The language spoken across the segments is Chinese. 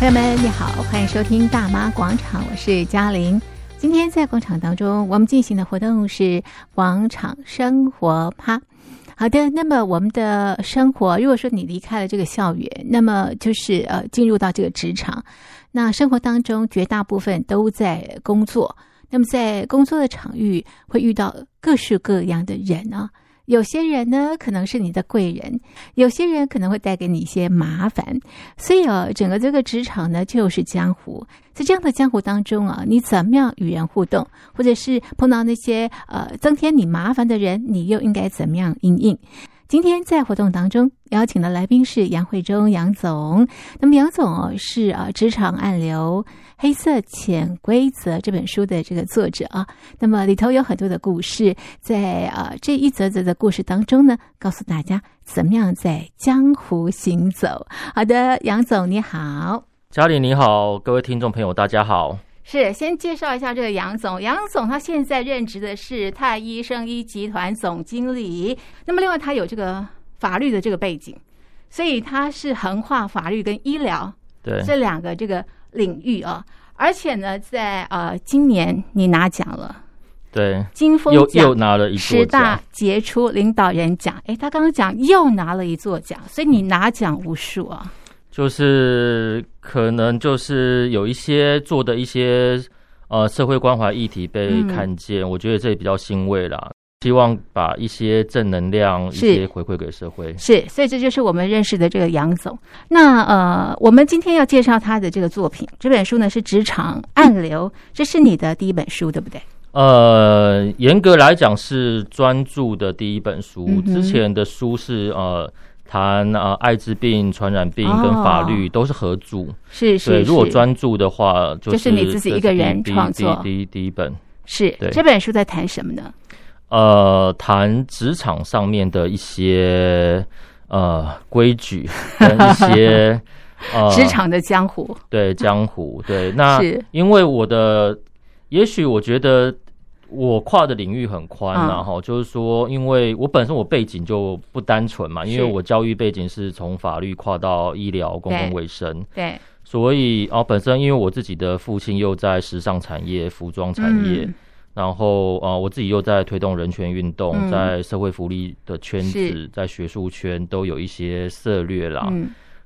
朋友们，你好，欢迎收听大妈广场，我是嘉玲。今天在广场当中，我们进行的活动是广场生活趴。好的，那么我们的生活，如果说你离开了这个校园，那么就是呃进入到这个职场，那生活当中绝大部分都在工作，那么在工作的场域会遇到各式各样的人啊。有些人呢，可能是你的贵人；有些人可能会带给你一些麻烦。所以啊，整个这个职场呢，就是江湖。在这样的江湖当中啊，你怎么样与人互动，或者是碰到那些呃增添你麻烦的人，你又应该怎么样应应？今天在活动当中邀请的来宾是杨慧忠杨总。那么杨总是啊《职场暗流：黑色潜规则》这本书的这个作者啊。那么里头有很多的故事，在啊这一则则的故事当中呢，告诉大家怎么样在江湖行走。好的，杨总你好，嘉玲你好，各位听众朋友大家好。是，先介绍一下这个杨总。杨总他现在任职的是太医生医集团总经理。那么，另外他有这个法律的这个背景，所以他是横跨法律跟医疗对这两个这个领域啊。而且呢，在呃今年你拿奖了，对，金峰又又拿了一十大杰出领导人奖。哎，他刚刚讲又拿了一座奖，所以你拿奖无数啊。就是可能就是有一些做的一些呃社会关怀议题被看见，嗯、我觉得这也比较欣慰啦。希望把一些正能量一些回馈给社会。是，所以这就是我们认识的这个杨总。那呃，我们今天要介绍他的这个作品，这本书呢是《职场暗流》，这是你的第一本书，对不对？呃，严格来讲是专注的第一本书，嗯、之前的书是呃。谈啊，艾滋病、传染病跟法律都是合著，是是。对，如果专注的话，就是你自己一个人创作。第一第一本是。这本书在谈什么呢？呃，谈职场上面的一些呃规矩 跟一些 呃职场的江湖。对江湖，对。那因为我的，也许我觉得。我跨的领域很宽，然后就是说，因为我本身我背景就不单纯嘛，因为我教育背景是从法律跨到医疗公共卫生，对，所以啊，本身因为我自己的父亲又在时尚产业、服装产业，然后啊，我自己又在推动人权运动，在社会福利的圈子，在学术圈都有一些涉略啦。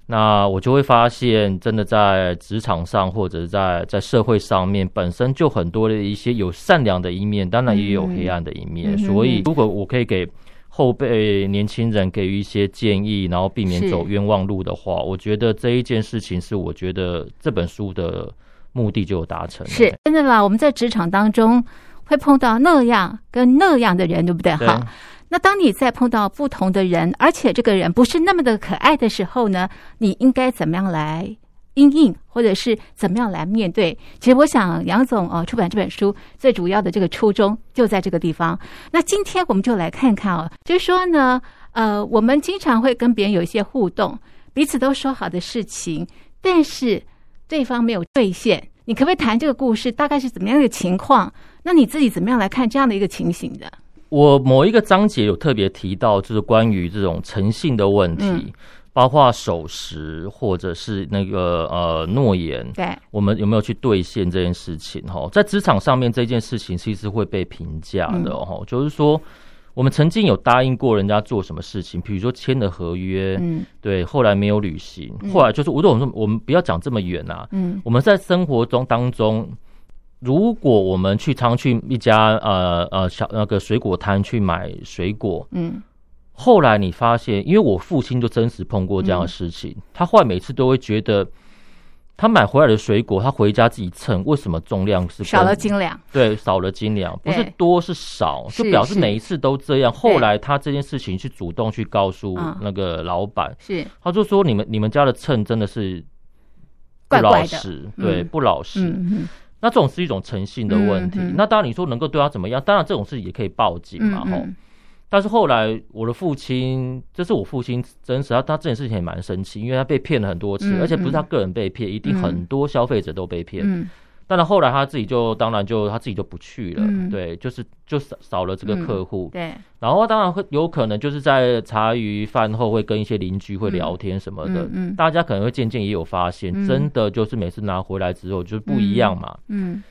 那我就会发现，真的在职场上或者在在社会上面，本身就很多的一些有善良的一面，当然也有黑暗的一面。所以，如果我可以给后辈年轻人给予一些建议，然后避免走冤枉路的话，我觉得这一件事情是我觉得这本书的目的就达成了。是真的啦，我们在职场当中会碰到那样跟那样的人，对不对？哈。那当你在碰到不同的人，而且这个人不是那么的可爱的时候呢，你应该怎么样来应应，或者是怎么样来面对？其实我想杨总哦，出版这本书最主要的这个初衷就在这个地方。那今天我们就来看看哦，就是说呢，呃，我们经常会跟别人有一些互动，彼此都说好的事情，但是对方没有兑现。你可不可以谈这个故事？大概是怎么样的情况？那你自己怎么样来看这样的一个情形的？我某一个章节有特别提到，就是关于这种诚信的问题，嗯、包括守时或者是那个呃诺言，对，我们有没有去兑现这件事情？哈，在职场上面这件事情其实会被评价的哈，嗯、就是说我们曾经有答应过人家做什么事情，比如说签了合约，嗯，对，后来没有履行，后来就是，我说我们说我们不要讲这么远啊，嗯，我们在生活中当中。如果我们去常去一家呃呃小那个水果摊去买水果，嗯，后来你发现，因为我父亲就真实碰过这样的事情，嗯、他后来每次都会觉得，他买回来的水果，他回家自己称，为什么重量是少了斤两？对，少了斤两，不是多是少，就表示每一次都这样。后来他这件事情去主动去告诉那个老板，是，他就说你们你们家的秤真的是不老实，对，不老实。那这种是一种诚信的问题。那当然，你说能够对他怎么样？当然，这种事也可以报警嘛，吼。但是后来，我的父亲，这是我父亲真实，他他这件事情也蛮生气，因为他被骗了很多次，而且不是他个人被骗，一定很多消费者都被骗。但是后来他自己就当然就他自己就不去了，嗯、对，就是就少少了这个客户、嗯，对。然后当然会有可能就是在茶余饭后会跟一些邻居会聊天什么的，大家可能会渐渐也有发现，嗯、真的就是每次拿回来之后就是不一样嘛，嗯，嗯。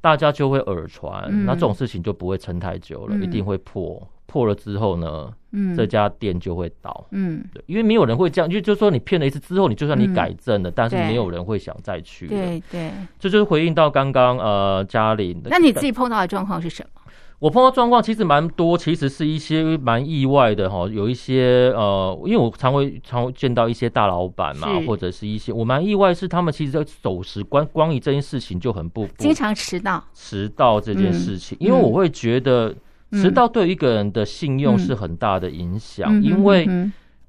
大家就会耳传，嗯、那这种事情就不会撑太久了，嗯、一定会破。破了之后呢，嗯，这家店就会倒，嗯，对，因为没有人会这样，就就说你骗了一次之后，你就算你改正了，嗯、但是没有人会想再去，对对，这就是回应到刚刚呃嘉玲的，那你自己碰到的状况是什么？我碰到状况其实蛮多，其实是一些蛮意外的哈，有一些呃，因为我常会常会见到一些大老板嘛，或者是一些我蛮意外是他们其实在守时，关光于这件事情就很不，不经常迟到，迟到这件事情，嗯、因为我会觉得。迟到对一个人的信用是很大的影响，嗯、因为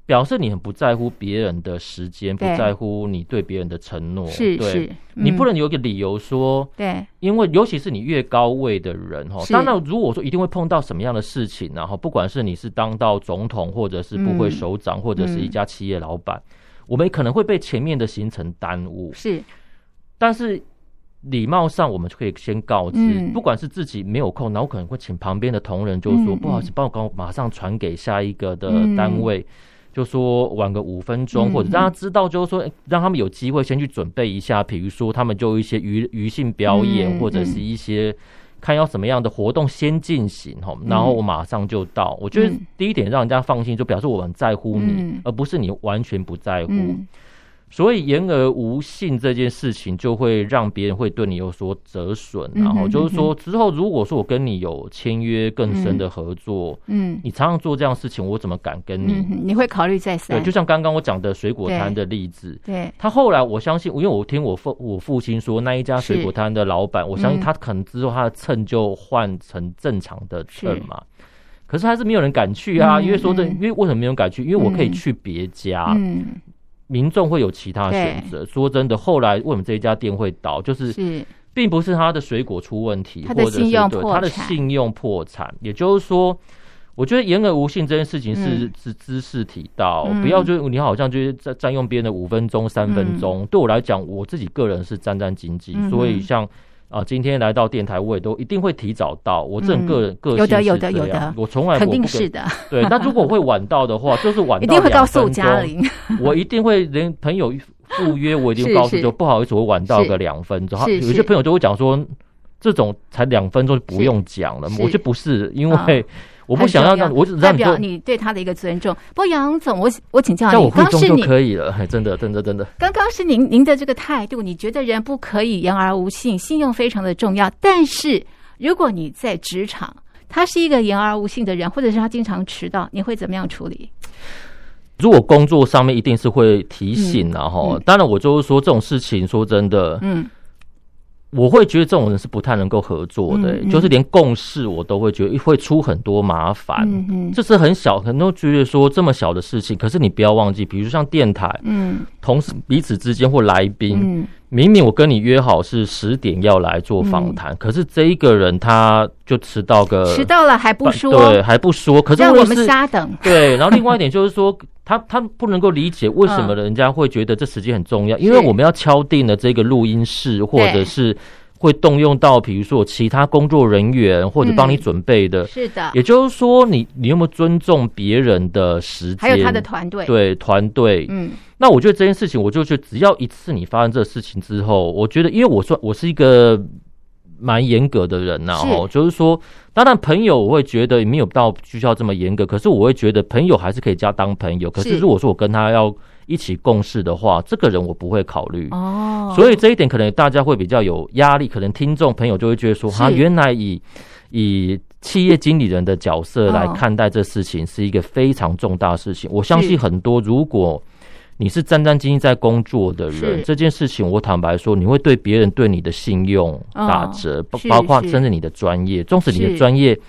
表示你很不在乎别人的时间，不在乎你对别人的承诺。是，是，嗯、你不能有一个理由说，对，因为尤其是你越高位的人哈，是当然如果说一定会碰到什么样的事情，然后不管是你是当到总统，或者是部会首长，嗯、或者是一家企业老板，嗯、我们可能会被前面的行程耽误。是，但是。礼貌上，我们就可以先告知，嗯、不管是自己没有空，那我可能会请旁边的同仁，就说、嗯、不好意思，帮我刚马上传给下一个的单位，嗯、就说晚个五分钟，嗯、或者让他知道，就是说让他们有机会先去准备一下，比如说他们就一些余余兴表演，嗯、或者是一些看要什么样的活动先进行哈，嗯、然后我马上就到。我觉得第一点让人家放心，就表示我很在乎你，嗯、而不是你完全不在乎。嗯所以言而无信这件事情，就会让别人会对你有所折损。然后就是说，之后如果说我跟你有签约更深的合作，嗯，你常常做这样的事情，我怎么敢跟你？你会考虑再三。对，就像刚刚我讲的水果摊的例子，对，他后来我相信，因为我听我父我父亲说，那一家水果摊的老板，我相信他可能之后他的秤就换成正常的秤嘛。可是还是没有人敢去啊，因为说这，因为为什么没有人敢去？因为我可以去别家，嗯。民众会有其他选择。对说真的，后来为什么这一家店会倒？就是，是并不是他的水果出问题，或者是对他的信用破产。也就是说，我觉得言而无信这件事情是、嗯、是知识提到，嗯、不要就你好像就是占占用别人的五分钟、三分钟。嗯、对我来讲，我自己个人是战战兢兢，嗯、所以像。啊，今天来到电台，我也都一定会提早到。我这个人个性是的有的有的，我从来肯定是的。对，那如果会晚到的话，就是晚到 一定会告诉嘉玲，我一定会连朋友赴约，我一定告诉就不好意思，我晚到个两分钟。有些朋友就会讲说，这种才两分钟就不用讲了。我觉得不是，因为。我不想要让，我只代表你对他的一个尊重。不过杨总，我我请教你，刚是你可以了，真的，真的，真的。刚刚是您您的这个态度，你觉得人不可以言而无信，信用非常的重要。但是如果你在职场，他是一个言而无信的人，或者是他经常迟到，你会怎么样处理？如果工作上面一定是会提醒，然后当然我就是说这种事情，说真的，嗯。我会觉得这种人是不太能够合作的，嗯嗯、就是连共事我都会觉得会出很多麻烦。嗯嗯，这是很小，很多觉得说这么小的事情，可是你不要忘记，比如像电台，嗯，同事彼此之间或来宾，嗯，明明我跟你约好是十点要来做访谈，嗯、可是这一个人他就迟到个迟到了还不说，对，还不说，可是让我们瞎等。对，然后另外一点就是说。他他不能够理解为什么人家会觉得这时间很重要，因为我们要敲定了这个录音室，或者是会动用到，比如说其他工作人员或者帮你准备的。是的，也就是说，你你有没有尊重别人的时间？还有他的团队，对团队。嗯，那我觉得这件事情，我就觉得只要一次你发生这个事情之后，我觉得，因为我说我是一个。蛮严格的人呐，哦，就是说，当然朋友我会觉得没有到需要这么严格，可是我会觉得朋友还是可以加当朋友。可是如果说我跟他要一起共事的话，这个人我不会考虑哦。所以这一点可能大家会比较有压力，可能听众朋友就会觉得说，他原来以以企业经理人的角色来看待这事情是一个非常重大的事情。我相信很多如果。你是战战兢兢在工作的人，这件事情我坦白说，你会对别人对你的信用打折，哦、包括甚至你的专业。纵使你的专业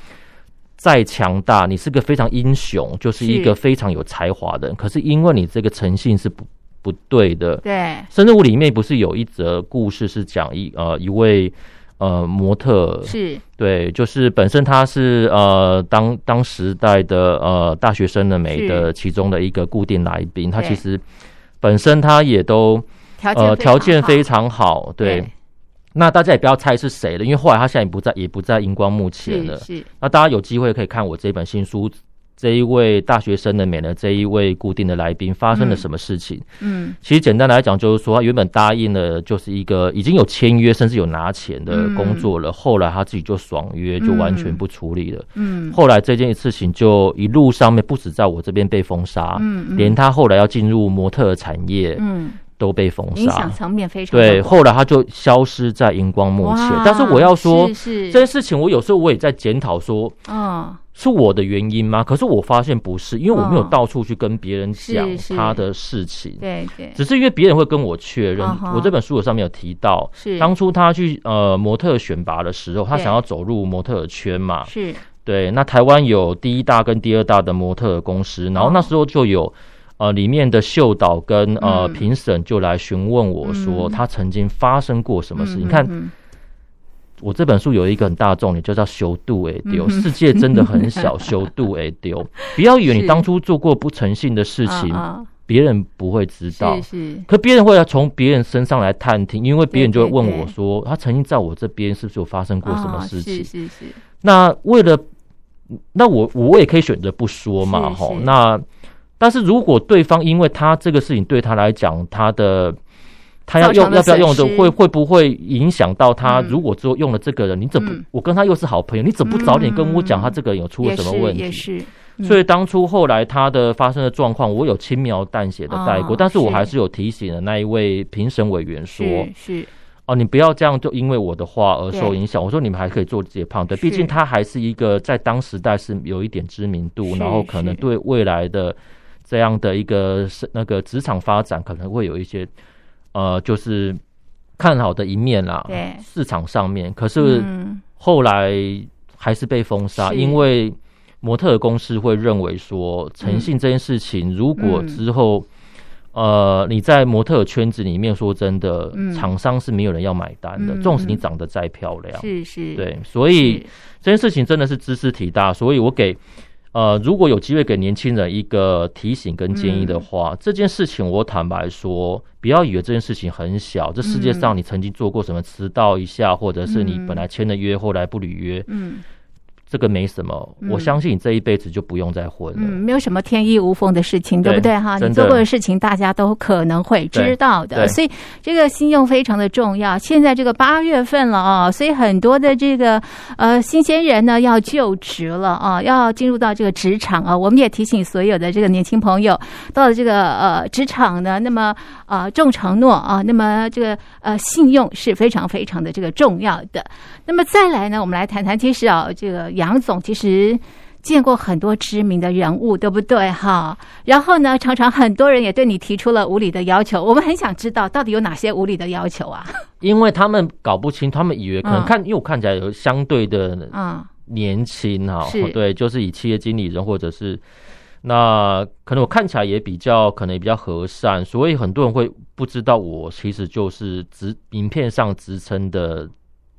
再强大，你是个非常英雄，就是一个非常有才华的人，可是因为你这个诚信是不不对的。对，甚至我里面不是有一则故事是讲一呃一位。呃，模特是对，就是本身他是呃当当时代的呃大学生的美的其中的一个固定来宾，他其实本身他也都呃条件非常好，对。那大家也不要猜是谁了，因为后来他现在也不在，也不在荧光幕前了。是，是。那大家有机会可以看我这本新书。这一位大学生的美呢，这一位固定的来宾发生了什么事情？嗯，嗯其实简单来讲，就是说他原本答应了，就是一个已经有签约，甚至有拿钱的工作了。嗯、后来他自己就爽约，就完全不处理了。嗯，后来这件事情就一路上面不止在我这边被封杀，嗯，嗯连他后来要进入模特产业，嗯。都被封杀，影响层面非常对。后来他就消失在荧光幕前。但是我要说，是是这件事情，我有时候我也在检讨说，嗯，是我的原因吗？可是我发现不是，因为我没有到处去跟别人讲他的事情，对对，只是因为别人会跟我确认。我这本书有上面有提到，是当初他去呃模特选拔的时候，他想要走入模特圈嘛，是对。那台湾有第一大跟第二大的模特公司，然后那时候就有。呃，里面的秀导跟呃评审就来询问我说，他曾经发生过什么事？你看，我这本书有一个很大的重点，就叫“修度诶丢”，世界真的很小，修度诶丢。不要以为你当初做过不诚信的事情，别人不会知道。可别人会要从别人身上来探听，因为别人就会问我说，他曾经在我这边是不是有发生过什么事情？是是是。那为了，那我我也可以选择不说嘛，哈，那。但是如果对方因为他这个事情对他来讲，他的他要用要不要用的会会不会影响到他？如果之后用了这个人，你怎么我跟他又是好朋友，你怎么不早点跟我讲他这个人有出了什么问题？所以当初后来他的发生的状况，我有轻描淡写的带过，但是我还是有提醒了那一位评审委员说：是哦，你不要这样，就因为我的话而受影响。我说你们还可以做自己的判断，毕竟他还是一个在当时代是有一点知名度，然后可能对未来的。这样的一个是那个职场发展可能会有一些呃，就是看好的一面啦。对，市场上面，可是后来还是被封杀，因为模特公司会认为说诚信这件事情，如果之后呃你在模特圈子里面说真的，厂商是没有人要买单的，纵使你长得再漂亮，是是，对，所以这件事情真的是知识体大，所以我给。呃，如果有机会给年轻人一个提醒跟建议的话，嗯、这件事情我坦白说，不要以为这件事情很小。这世界上你曾经做过什么迟到一下，或者是你本来签了约后来不履约。嗯。这个没什么，我相信你这一辈子就不用再婚了。嗯，没有什么天衣无缝的事情，对不对哈？你做过的事情，大家都可能会知道的。所以这个信用非常的重要。现在这个八月份了啊，所以很多的这个呃新鲜人呢要就职了啊，要进入到这个职场啊。我们也提醒所有的这个年轻朋友，到了这个呃职场呢，那么呃重承诺啊，那么这个呃信用是非常非常的这个重要的。那么再来呢，我们来谈谈，其实啊，这个杨总其实见过很多知名的人物，对不对哈？然后呢，常常很多人也对你提出了无理的要求。我们很想知道，到底有哪些无理的要求啊？因为他们搞不清，他们以为可能看，嗯、因为我看起来有相对的啊年轻哈，嗯、对，就是以企业经理人或者是那可能我看起来也比较可能也比较和善，所以很多人会不知道我其实就是职名片上职称的。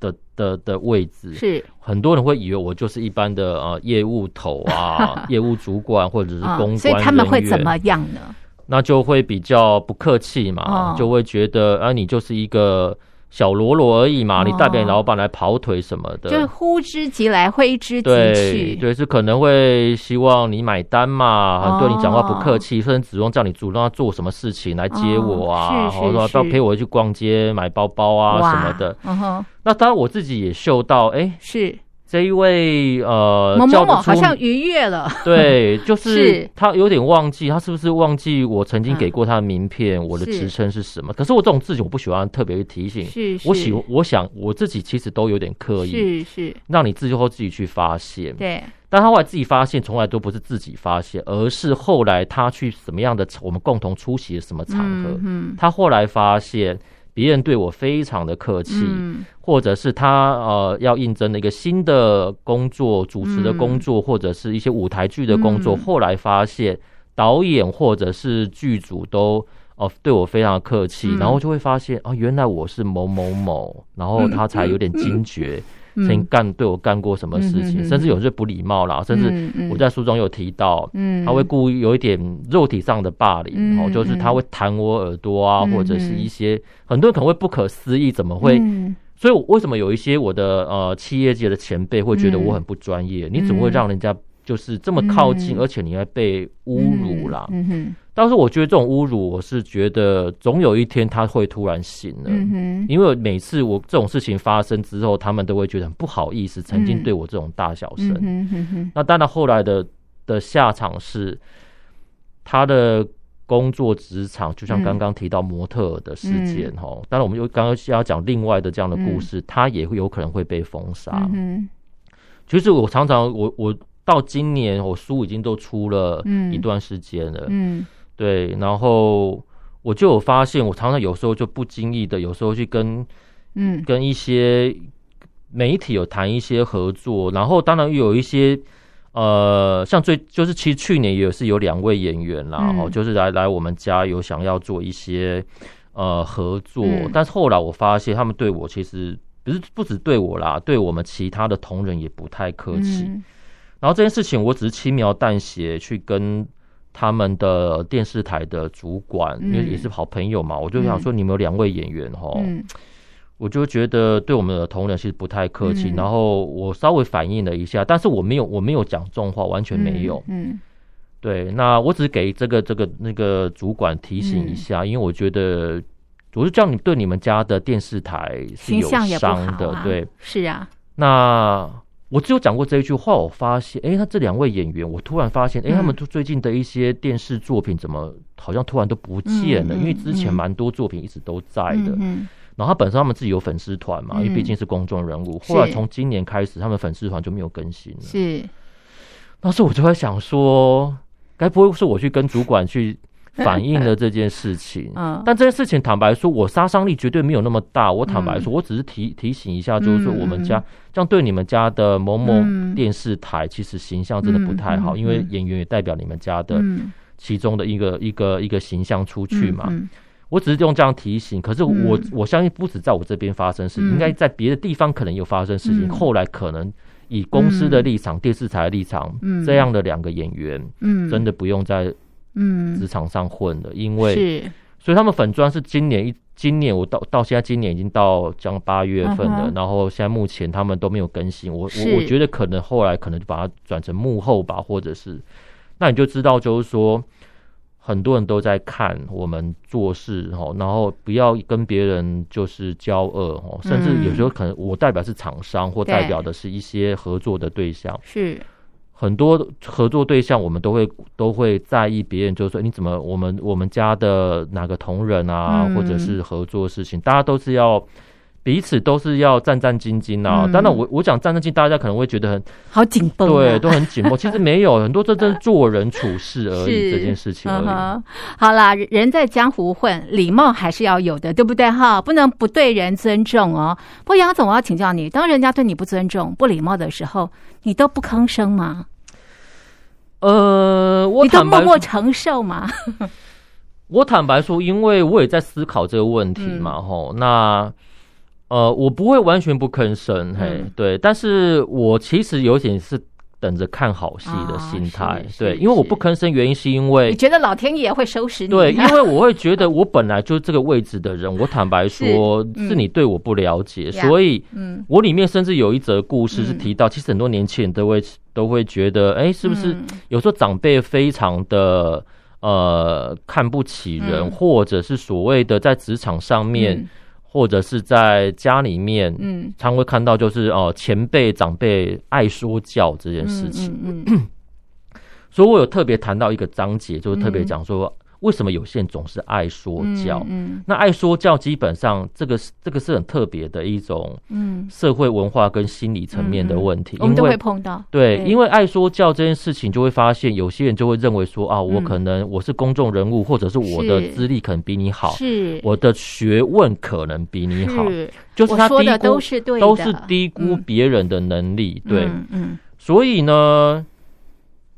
的的的位置是很多人会以为我就是一般的呃业务头啊，业务主管或者是公关，所以他们会怎么样呢？那就会比较不客气嘛，就会觉得啊，你就是一个。小喽啰而已嘛，你代表你老板来跑腿什么的，就呼之即来挥之即去。对，是可能会希望你买单嘛，很对你讲话不客气，甚至主动叫你主动要做什么事情来接我啊，或者说要陪我去逛街买包包啊什么的。那当然我自己也嗅到，哎，是。这一位呃，某某某好像逾越了，对，就是。他有点忘记，他是不是忘记我曾经给过他的名片，我的职称是什么？可是我这种自己我不喜欢特别去提醒，是，我喜我想我自己其实都有点刻意，是是，让你自己后自己去发现，对。但他后来自己发现，从来都不是自己发现，而是后来他去什么样的我们共同出席的什么场合，嗯，他后来发现。别人对我非常的客气，嗯、或者是他呃要应征的一个新的工作，主持的工作，嗯、或者是一些舞台剧的工作，嗯、后来发现导演或者是剧组都哦、呃、对我非常的客气，嗯、然后就会发现啊、呃，原来我是某某某，然后他才有点惊觉。嗯嗯嗯。曾经干对我干过什么事情，甚至有些不礼貌啦，甚至我在书中有提到，他会故意有一点肉体上的霸凌，哦，就是他会弹我耳朵啊，或者是一些很多人可能会不可思议，怎么会所以为什么有一些我的呃企业界的前辈会觉得我很不专业？嗯、你怎么会让人家就是这么靠近，嗯、而且你还被侮辱啦？嗯哼。但是我觉得这种侮辱，我是觉得总有一天他会突然醒了。因为每次我这种事情发生之后，他们都会觉得很不好意思，曾经对我这种大小声。嗯哼哼。那当然后来的的下场是他的。工作职场就像刚刚提到模特的事件哈，嗯嗯、当然我们又刚刚要讲另外的这样的故事，嗯、他也会有可能会被封杀。嗯，其实我常常我我到今年我书已经都出了一段时间了，嗯，嗯对，然后我就有发现，我常常有时候就不经意的，有时候去跟嗯。跟一些媒体有谈一些合作，然后当然有一些。呃，像最就是其实去年也是有两位演员啦，嗯、就是来来我们家有想要做一些呃合作，嗯、但是后来我发现他们对我其实不是不止对我啦，对我们其他的同仁也不太客气。嗯、然后这件事情我只是轻描淡写去跟他们的电视台的主管，嗯、因为也是好朋友嘛，我就想说你们有两位演员哈。嗯。我就觉得对我们的同仁其实不太客气，嗯、然后我稍微反应了一下，但是我没有我没有讲重话，完全没有。嗯，嗯。对，那我只是给这个这个那个主管提醒一下，嗯、因为我觉得我是这样，你对你们家的电视台是有伤的，啊、对，是啊。那我只有讲过这一句话，我发现，哎，他这两位演员，我突然发现，哎，他们最近的一些电视作品怎么好像突然都不见了？嗯、因为之前蛮多作品一直都在的。然后他本身他们自己有粉丝团嘛，因为毕竟是公众人物。后来从今年开始，他们粉丝团就没有更新了。是，当时我就在想说，该不会是我去跟主管去 反映了这件事情？嗯，但这件事情坦白说，我杀伤力绝对没有那么大。我坦白说，我只是提提醒一下，就是说我们家这样对你们家的某某电视台，其实形象真的不太好，因为演员也代表你们家的其中的一个一个一个形象出去嘛。我只是用这样提醒，可是我、嗯、我相信不止在我这边发生事应该在别的地方可能有发生事情。嗯、后来可能以公司的立场、嗯、电视台的立场，嗯、这样的两个演员，嗯，真的不用在职场上混的，嗯、因为是。所以他们粉砖是今年一今年我到到现在今年已经到将八月份了，嗯、然后现在目前他们都没有更新。我我我觉得可能后来可能就把它转成幕后吧，或者是那你就知道就是说。很多人都在看我们做事哈，然后不要跟别人就是交恶哈，甚至有时候可能我代表是厂商或代表的是一些合作的对象，是很多合作对象，我们都会都会在意别人，就是说你怎么我们我们家的哪个同仁啊，或者是合作事情，大家都是要。彼此都是要战战兢兢啊！嗯、当然我，我我讲战战兢，大家可能会觉得很好紧绷，对，都很紧绷。其实没有很多，这真是做人处事而已，是这件事情而已。嗯、好啦，人在江湖混，礼貌还是要有的，对不对？哈，不能不对人尊重哦。不过杨总，我要请教你，当人家对你不尊重、不礼貌的时候，你都不吭声吗？呃，我你都默默承受吗？我坦白说，因为我也在思考这个问题嘛，吼、嗯，那。呃，我不会完全不吭声，嘿，嗯、对，但是我其实有点是等着看好戏的心态，哦、对，因为我不吭声，原因是因为你觉得老天爷会收拾你，对，因为我会觉得我本来就是这个位置的人，我坦白说，是，是你对我不了解，嗯、所以，嗯，我里面甚至有一则故事是提到，嗯、其实很多年轻人都会都会觉得，哎，是不是有时候长辈非常的呃看不起人，嗯、或者是所谓的在职场上面。嗯或者是在家里面，嗯，常会看到就是哦，前辈长辈爱说教这件事情，嗯，嗯嗯。所以我有特别谈到一个章节，就是特别讲说。为什么有些人总是爱说教？嗯，嗯，那爱说教基本上这个是这个是很特别的一种，嗯，社会文化跟心理层面的问题。嗯嗯、我们都会碰到。对，对。因为爱说教这件事情，就会发现有些人就会认为说啊，我可能我是公众人物，嗯、或者是我的资历可能比你好，是。我的学问可能比你好，是。就是他低估都是对都是低估别人的能力，嗯、对，嗯，嗯。所以呢。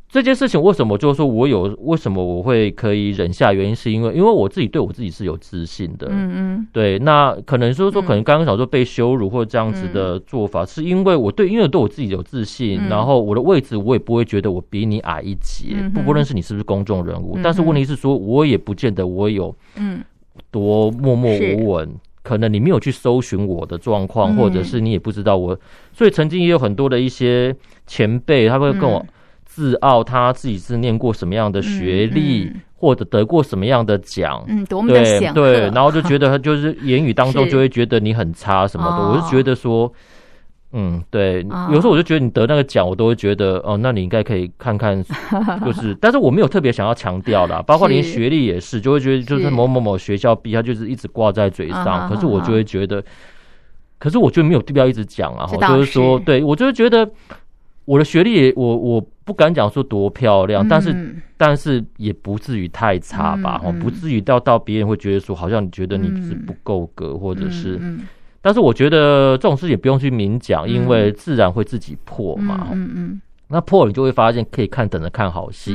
这件事情为什么就是说我有为什么我会可以忍下？原因是因为因为我自己对我自己是有自信的。嗯嗯，对。那可能说说可能刚刚想说被羞辱或者这样子的做法，是因为我对因为我对我自己有自信，然后我的位置我也不会觉得我比你矮一截。不不论是你是不是公众人物，但是问题是说我也不见得我有嗯多默默无闻。可能你没有去搜寻我的状况，嗯、或者是你也不知道我，所以曾经也有很多的一些前辈，他会跟我自傲，他自己是念过什么样的学历，嗯。嗯、或者得过什么样的奖，嗯，多么的对对，然后就觉得他就是 言语当中就会觉得你很差什么的，我就觉得说。嗯，对，有时候我就觉得你得那个奖，我都会觉得哦，那你应该可以看看，就是，但是我没有特别想要强调啦，包括连学历也是，就会觉得就是某某某学校毕业，他就是一直挂在嘴上，可是我就会觉得，可是我觉得没有必要一直讲啊，就是说，对我就会觉得我的学历也，我我不敢讲说多漂亮，但是但是也不至于太差吧，哦，不至于到到别人会觉得说，好像你觉得你是不够格，或者是。但是我觉得这种事也不用去明讲，因为自然会自己破嘛。嗯嗯，那破了你就会发现可以看等着看好戏，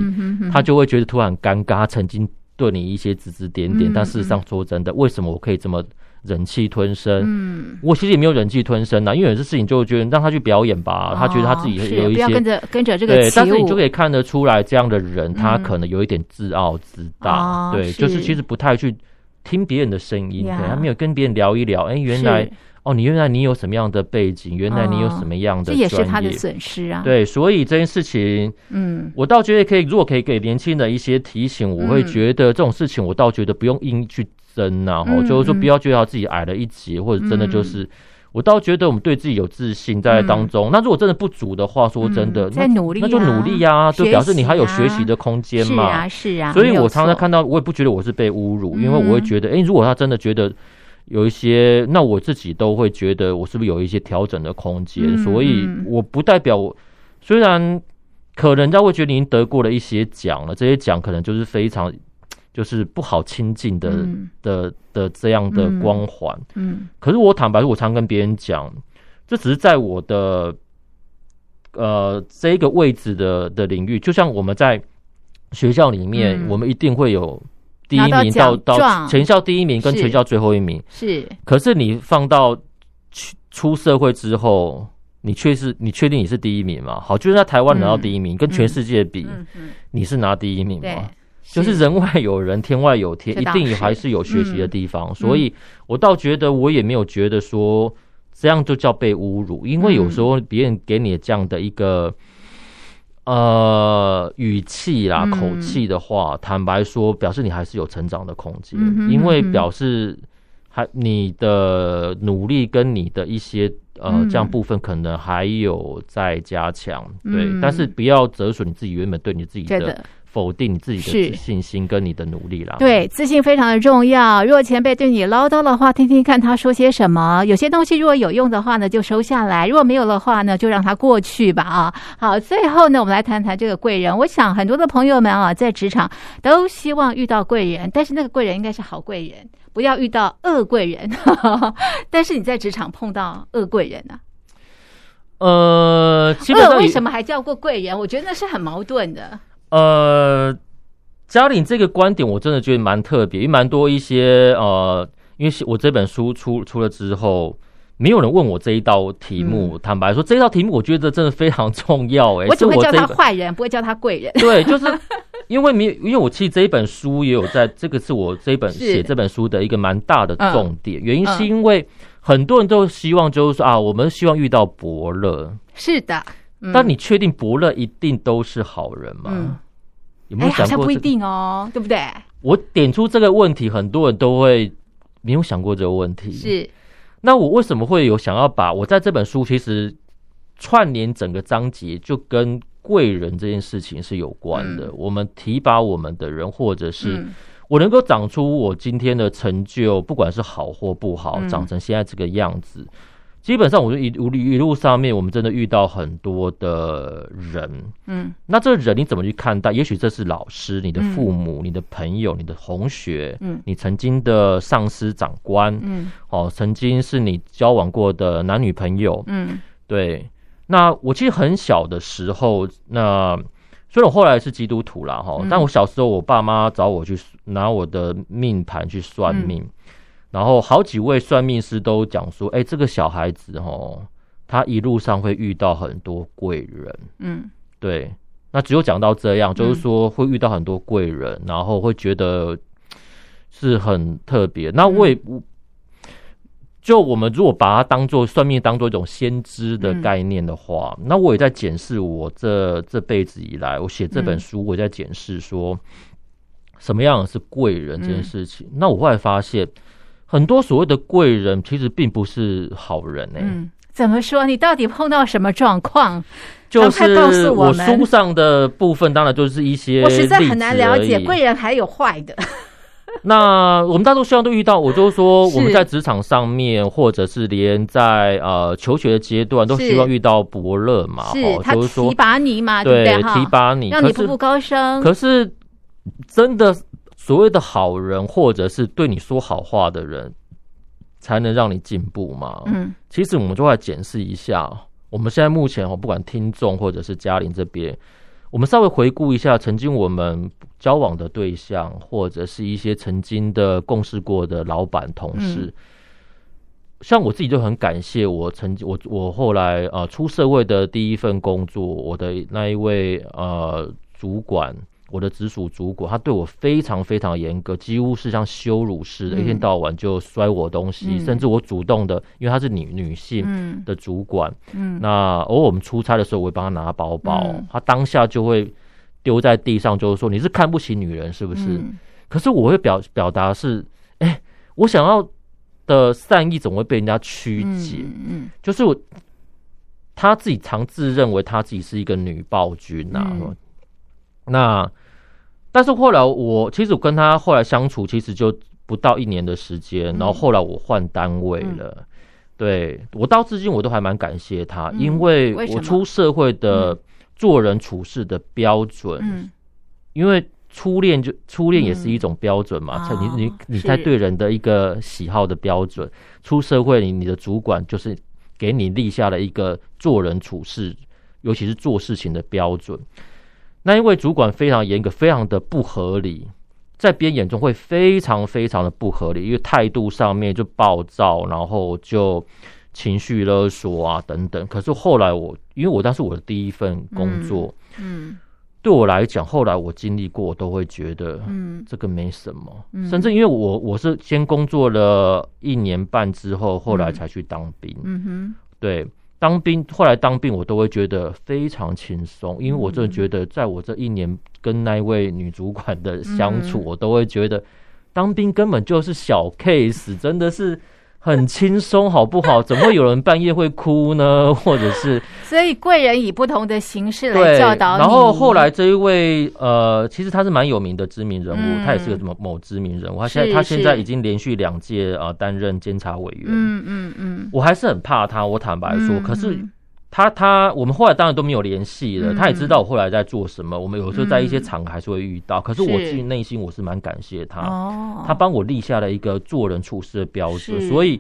他就会觉得突然尴尬。他曾经对你一些指指点点，但事实上说真的，为什么我可以这么忍气吞声？嗯，我其实也没有忍气吞声呐，因为有些事情就会觉得让他去表演吧，他觉得他自己有一些跟着跟着这个。对，但是你就可以看得出来，这样的人他可能有一点自傲自大。对，就是其实不太去。听别人的声音，对，他没有跟别人聊一聊。哎，原来哦，你原来你有什么样的背景？原来你有什么样的专业？这也是他的损失啊。对，所以这件事情，嗯，我倒觉得可以，如果可以给年轻人一些提醒，我会觉得这种事情，我倒觉得不用硬去争啊，就是说不要觉得自己矮了一截，或者真的就是。我倒觉得我们对自己有自信在当中。那如果真的不足的话，说真的，在努力，那就努力呀，就表示你还有学习的空间嘛。是啊，是啊。所以我常常看到，我也不觉得我是被侮辱，因为我会觉得，哎，如果他真的觉得有一些，那我自己都会觉得我是不是有一些调整的空间。所以我不代表我，虽然可能人家会觉得您得过了一些奖了，这些奖可能就是非常。就是不好亲近的、嗯、的的这样的光环，嗯，嗯，可是我坦白说，我常跟别人讲，这只是在我的呃这一个位置的的领域，就像我们在学校里面，嗯、我们一定会有第一名到到，到全校第一名跟全校最后一名，是，是，可是你放到出社会之后，你确实你确定你是第一名吗？好，就是在台湾拿到第一名，嗯、跟全世界比，嗯嗯。嗯、你是拿第一名吗？就是人外有人，天外有天，一定还是有学习的地方。所以，我倒觉得我也没有觉得说这样就叫被侮辱，因为有时候别人给你这样的一个呃语气啦、口气的话，坦白说，表示你还是有成长的空间，因为表示还你的努力跟你的一些呃这样部分可能还有在加强。对，但是不要折损你自己原本对你自己的。否定你自己的信心跟你的努力啦。对，自信非常的重要。如果前辈对你唠叨的话，听听看他说些什么。有些东西如果有用的话呢，就收下来；如果没有的话呢，就让它过去吧。啊，好，最后呢，我们来谈谈这个贵人。我想很多的朋友们啊，在职场都希望遇到贵人，但是那个贵人应该是好贵人，不要遇到恶贵人。但是你在职场碰到恶贵人呢？啊？呃，恶为什么还叫过贵人？我觉得那是很矛盾的。呃，嘉玲这个观点我真的觉得蛮特别，因为蛮多一些呃，因为我这本书出出了之后，没有人问我这一道题目。嗯、坦白说，这一道题目我觉得真的非常重要。哎，我只会叫他坏人，不会叫他贵人。对，就是因为没，因为我其实这一本书也有在，这个是我这一本写这本书的一个蛮大的重点。原因是因为很多人都希望就是说啊，我们希望遇到伯乐。是的，嗯、但你确定伯乐一定都是好人吗？嗯有没有想过、不一定哦，对不对？我点出这个问题，很多人都会没有想过这个问题。是，那我为什么会有想要把我在这本书其实串联整个章节，就跟贵人这件事情是有关的。嗯、我们提拔我们的人，或者是我能够长出我今天的成就，不管是好或不好，长成现在这个样子。嗯基本上，我就一路一路上面，我们真的遇到很多的人，嗯，那这人你怎么去看待？也许这是老师、你的父母、你的朋友、你的同学，嗯，你曾经的上司、长官，嗯，哦，曾经是你交往过的男女朋友，嗯，对。那我其实很小的时候，那虽然我后来是基督徒啦，哈，但我小时候，我爸妈找我去拿我的命盘去算命。然后好几位算命师都讲说，哎，这个小孩子哦，他一路上会遇到很多贵人。嗯，对。那只有讲到这样，就是说会遇到很多贵人，然后会觉得是很特别。那我也就我们如果把它当做算命，当做一种先知的概念的话，嗯、那我也在检视我这这辈子以来，我写这本书，我也在检视说什么样是贵人这件事情。嗯、那我后来发现，很多所谓的贵人其实并不是好人呢、欸。嗯，怎么说？你到底碰到什么状况？就是我书上的部分，当然就是一些。我实在很难了解贵人还有坏的。那我们大多希望都遇到，我就是说我们在职场上面，或者是连在呃求学的阶段，都希望遇到伯乐嘛，是，就是说提拔你嘛，对，提拔你，让你步步高升。可是真的所谓的好人，或者是对你说好话的人，才能让你进步嘛？嗯，其实我们就来检视一下，我们现在目前哦，不管听众或者是嘉玲这边。我们稍微回顾一下曾经我们交往的对象，或者是一些曾经的共事过的老板、同事。嗯、像我自己就很感谢我曾经我我后来呃出社会的第一份工作，我的那一位呃主管。我的直属主管，他对我非常非常严格，几乎是像羞辱似的，一天到晚就摔我东西，嗯、甚至我主动的，因为她是女女性的主管，嗯，那偶尔我们出差的时候，我会帮她拿包包，嗯、他当下就会丢在地上，就是说你是看不起女人是不是？嗯、可是我会表表达是，哎、欸，我想要的善意总会被人家曲解，嗯，嗯就是我他自己常自认为他自己是一个女暴君呐、啊，嗯、那。但是后来我其实我跟他后来相处，其实就不到一年的时间，然后后来我换单位了。对，我到至今我都还蛮感谢他，因为我出社会的做人处事的标准，因为初恋就初恋也是一种标准嘛，你你你在对人的一个喜好的标准，出社会你你的主管就是给你立下了一个做人处事，尤其是做事情的标准。那因为主管非常严格，非常的不合理，在别人眼中会非常非常的不合理，因为态度上面就暴躁，然后就情绪勒索啊等等。可是后来我，因为我当时我的第一份工作，嗯，嗯对我来讲，后来我经历过，我都会觉得，嗯，这个没什么。嗯、甚至因为我我是先工作了一年半之后，后来才去当兵，嗯哼，对。当兵，后来当兵，我都会觉得非常轻松，因为我真的觉得，在我这一年跟那位女主管的相处，我都会觉得当兵根本就是小 case，真的是。很轻松，好不好？怎么会有人半夜会哭呢？或者是，所以贵人以不同的形式来教导你。然后后来这一位，呃，其实他是蛮有名的知名人物，嗯、他也是个什么某知名人物。他现在他现在已经连续两届啊担任监察委员。嗯嗯嗯，嗯嗯我还是很怕他，我坦白说，嗯、可是。他他，我们后来当然都没有联系了。嗯、他也知道我后来在做什么。我们有时候在一些场合还是会遇到。嗯、可是我自己内心我是蛮感谢他，是他帮我立下了一个做人处事的标准。所以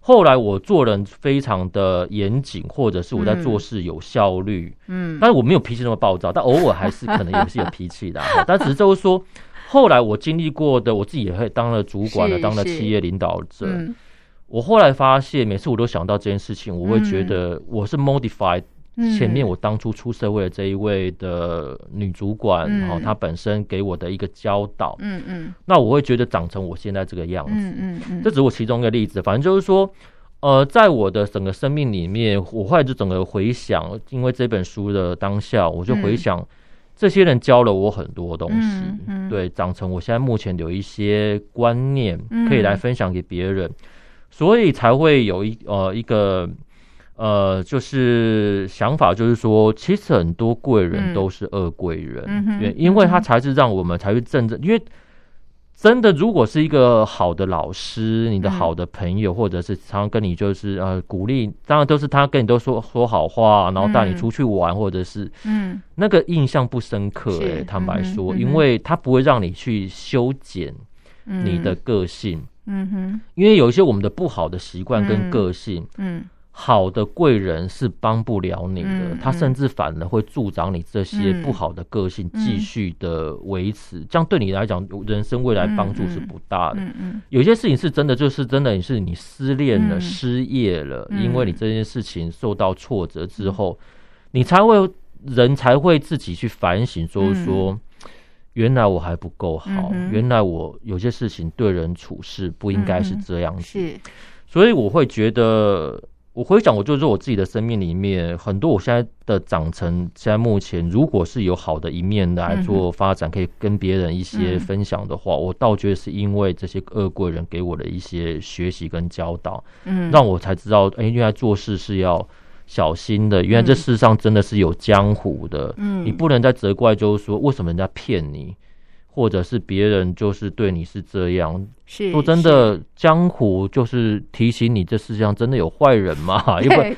后来我做人非常的严谨，或者是我在做事有效率。嗯，但是我没有脾气那么暴躁，但偶尔还是可能也是有脾气的。但只是就是说，后来我经历过的，我自己也会当了主管了，当了企业领导者。我后来发现，每次我都想到这件事情，我会觉得我是 modify 前面我当初出社会的这一位的女主管，然后她本身给我的一个教导，嗯嗯，那我会觉得长成我现在这个样子，嗯嗯，这只是我其中一个例子。反正就是说，呃，在我的整个生命里面，我后来就整个回想，因为这本书的当下，我就回想这些人教了我很多东西，对，长成我现在目前有一些观念可以来分享给别人。所以才会有一呃一个呃就是想法，就是说，其实很多贵人都是恶贵人，嗯、因为他才是让我们才会真正，因为真的，如果是一个好的老师，你的好的朋友，或者是常常跟你就是呃鼓励，当然都是他跟你都说说好话，然后带你出去玩，或者是嗯。那个印象不深刻，哎，坦白说，因为他不会让你去修剪你的个性。嗯哼，因为有一些我们的不好的习惯跟个性，嗯，嗯。好的贵人是帮不了你的，嗯、他甚至反而会助长你这些不好的个性继续的维持，嗯、这样对你来讲，人生未来帮助是不大的。有些事情是真的，就是真的，你是你失恋了、嗯、失业了，嗯、因为你这件事情受到挫折之后，嗯、你才会人才会自己去反省，说说。嗯原来我还不够好，嗯、原来我有些事情对人处事不应该是这样子，所以我会觉得。我回想，我就是我自己的生命里面，很多我现在的长成，现在目前如果是有好的一面来做发展，可以跟别人一些分享的话，我倒觉得是因为这些恶贵人给我的一些学习跟教导，嗯，让我才知道，哎，原来做事是要小心的，原来这世上真的是有江湖的，嗯，你不能再责怪，就是说为什么人家骗你。或者是别人就是对你是这样，是说真的，江湖就是提醒你，这世界上真的有坏人嘛？因为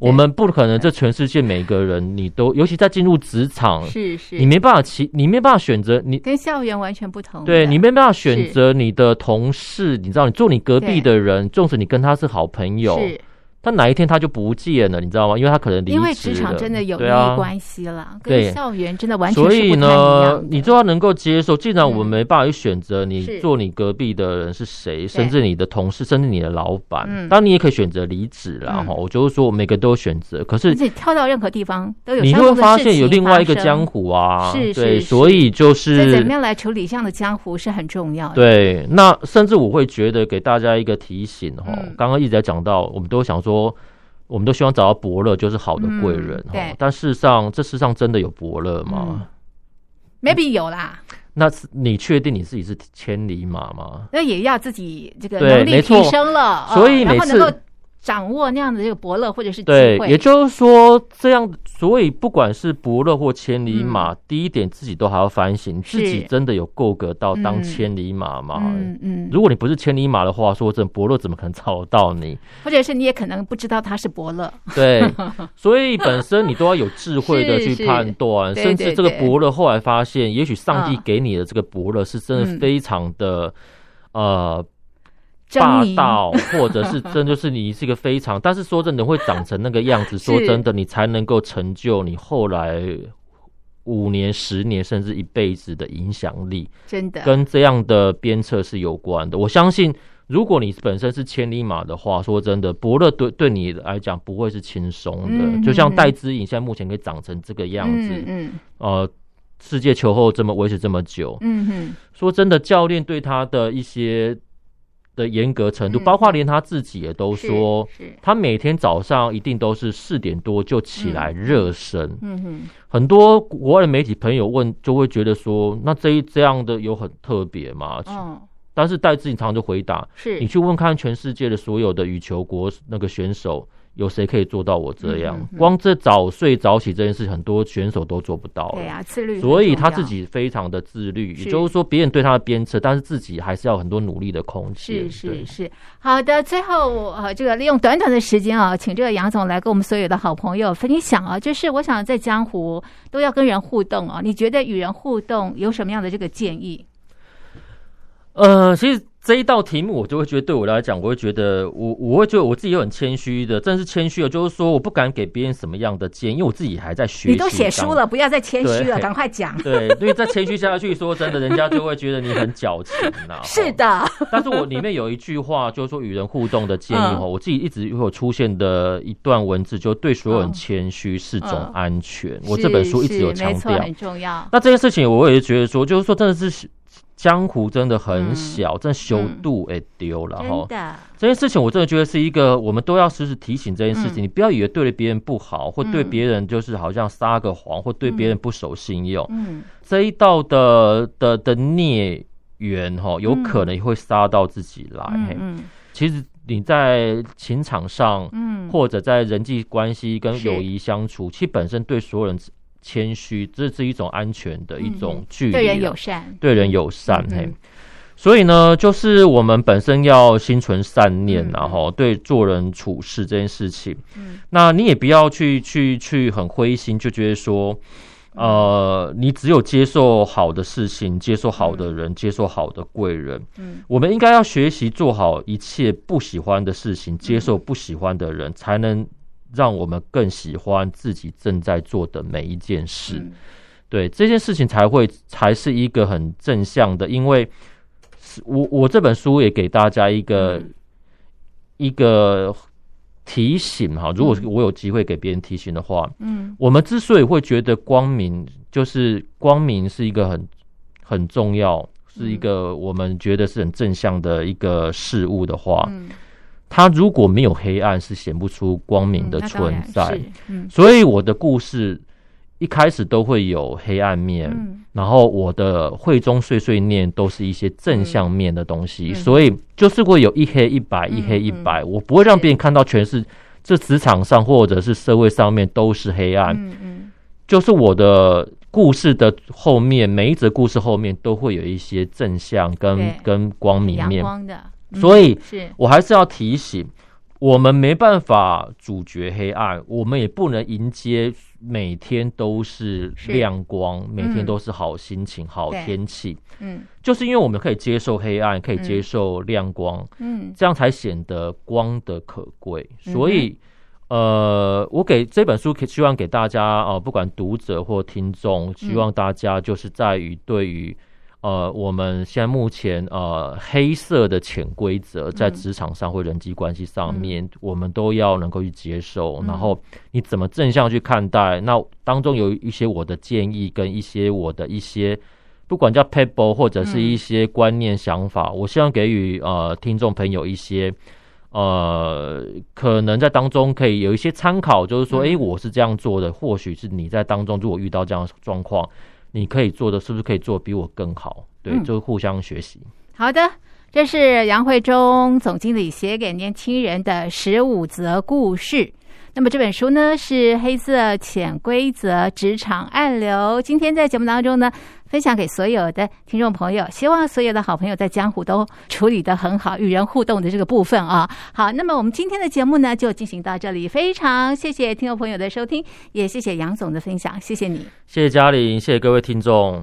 我们不可能这全世界每个人你都，尤其在进入职场，是是，你没办法其你没办法选择你跟校园完全不同，对你没办法选择你的同事，你知道，你坐你隔壁的人，纵使你跟他是好朋友。他哪一天他就不见了，你知道吗？因为他可能离职。因为职场真的有利益关系了，跟校园真的完全是不太一样。所以呢，你就要能够接受。既然我们没办法去选择你做你隔壁的人是谁，甚至你的同事，甚至你的老板，当然你也可以选择离职了哈。我就是说，每个都有选择。可是你跳到任何地方都有，你会发现有另外一个江湖啊。是，对，所以就是怎么样来处理这样的江湖是很重要的。对，那甚至我会觉得给大家一个提醒哈。刚刚一直在讲到，我们都想说。说，我们都希望找到伯乐，就是好的贵人哈、嗯。但事实上，这世上真的有伯乐吗？Maybe 有啦。那是你确定你自己是千里马吗？那也要自己这个能力提升了，所以每次。掌握那样的这个伯乐或者是机会，对，也就是说这样，所以不管是伯乐或千里马，嗯，第一点自己都还要反省，自己真的有够格到当千里马吗？嗯嗯，如果你不是千里马的话，说这伯乐怎么可能找到你？或者是你也可能不知道他是伯乐。对，所以本身你都要有智慧的去判断，甚至这个伯乐后来发现，也许上帝给你的这个伯乐是真的非常的，嗯、呃。霸 道，或者是真就是你是一个非常，但是说真的会长成那个样子。说真的，你才能够成就你后来五年、十年甚至一辈子的影响力。真的跟这样的鞭策是有关的。我相信，如果你本身是千里马的话，说真的，伯乐对对你来讲不会是轻松的。嗯、就像戴资颖现在目前可以长成这个样子，嗯，嗯呃，世界球后这么维持这么久，嗯哼，说真的，教练对他的一些。的严格程度，包括连他自己也都说，他每天早上一定都是四点多就起来热身。嗯哼，很多国外的媒体朋友问，就会觉得说，那这一这样的有很特别吗？嗯，但是戴志颖常常就回答，是你去问看全世界的所有的羽球国那个选手。有谁可以做到我这样？光这早睡早起这件事，很多选手都做不到。对啊，自律。所以他自己非常的自律，也就是说，别人对他的鞭策，但是自己还是要很多努力的空间。是是是，好的。最后，呃，这个利用短短的时间啊，请这个杨总来跟我们所有的好朋友分享啊，就是我想在江湖都要跟人互动啊，你觉得与人互动有什么样的这个建议？呃，其实。这一道题目，我就会觉得对我来讲，我会觉得我我会觉得我自己又很谦虚的，真是谦虚了，就是说我不敢给别人什么样的建议，因为我自己还在学习。你都写书了，不要再谦虚了，赶快讲。对，因为再谦虚下去，说真的，人家就会觉得你很矫情呐。是的。但是我里面有一句话，就是说与人互动的建议哈，我自己一直会有出现的一段文字，就对所有人谦虚是种安全。我这本书一直有强调，很重要。那这件事情，我也是觉得说，就是说，真的是。江湖真的很小，真的修度也丢了哈。这件事情我真的觉得是一个，我们都要时时提醒这件事情。你不要以为对了别人不好，或对别人就是好像撒个谎，或对别人不守信用。嗯这一道的的的孽缘哈，有可能会杀到自己来。其实你在情场上，嗯或者在人际关系跟友谊相处，其实本身对所有人。谦虚，这是一种安全的一种距离，对人友善，对人友善。嘿，所以呢，就是我们本身要心存善念，然后对做人处事这件事情，那你也不要去去去很灰心，就觉得说，呃，你只有接受好的事情，接受好的人，接受好的贵人。嗯，我们应该要学习做好一切不喜欢的事情，接受不喜欢的人，才能。让我们更喜欢自己正在做的每一件事，嗯、对这件事情才会才是一个很正向的。因为我我这本书也给大家一个、嗯、一个提醒哈，如果我有机会给别人提醒的话，嗯，我们之所以会觉得光明，就是光明是一个很很重要，是一个我们觉得是很正向的一个事物的话，嗯它如果没有黑暗，是显不出光明的存在。嗯，所以我的故事一开始都会有黑暗面，嗯、然后我的会中碎碎念都是一些正向面的东西，嗯、所以就是会有一黑一白，嗯、一黑一白，我不会让别人看到全是这职场上或者是社会上面都是黑暗。嗯嗯，就是我的故事的后面，每一则故事后面都会有一些正向跟跟光明面。所以，我还是要提醒，我们没办法阻绝黑暗，我们也不能迎接每天都是亮光，每天都是好心情、好天气。嗯，就是因为我们可以接受黑暗，可以接受亮光，嗯，这样才显得光的可贵。所以，呃，我给这本书，希望给大家，呃，不管读者或听众，希望大家就是在于对于。呃，我们现在目前呃黑色的潜规则在职场上或人际关系上面，嗯、我们都要能够去接受。嗯、然后你怎么正向去看待？那当中有一些我的建议，跟一些我的一些不管叫 paper 或者是一些观念想法，嗯、我希望给予呃听众朋友一些呃可能在当中可以有一些参考，就是说，哎、嗯，我是这样做的，或许是你在当中如果遇到这样的状况。你可以做的是不是可以做比我更好？对，就是互相学习。嗯。好的，这是杨慧忠总经理写给年轻人的十五则故事。那么这本书呢，是《黑色潜规则：职场暗流》。今天在节目当中呢，分享给所有的听众朋友，希望所有的好朋友在江湖都处理得很好，与人互动的这个部分啊。好，那么我们今天的节目呢，就进行到这里。非常谢谢听众朋友的收听，也谢谢杨总的分享，谢谢你，谢谢嘉玲，谢谢各位听众。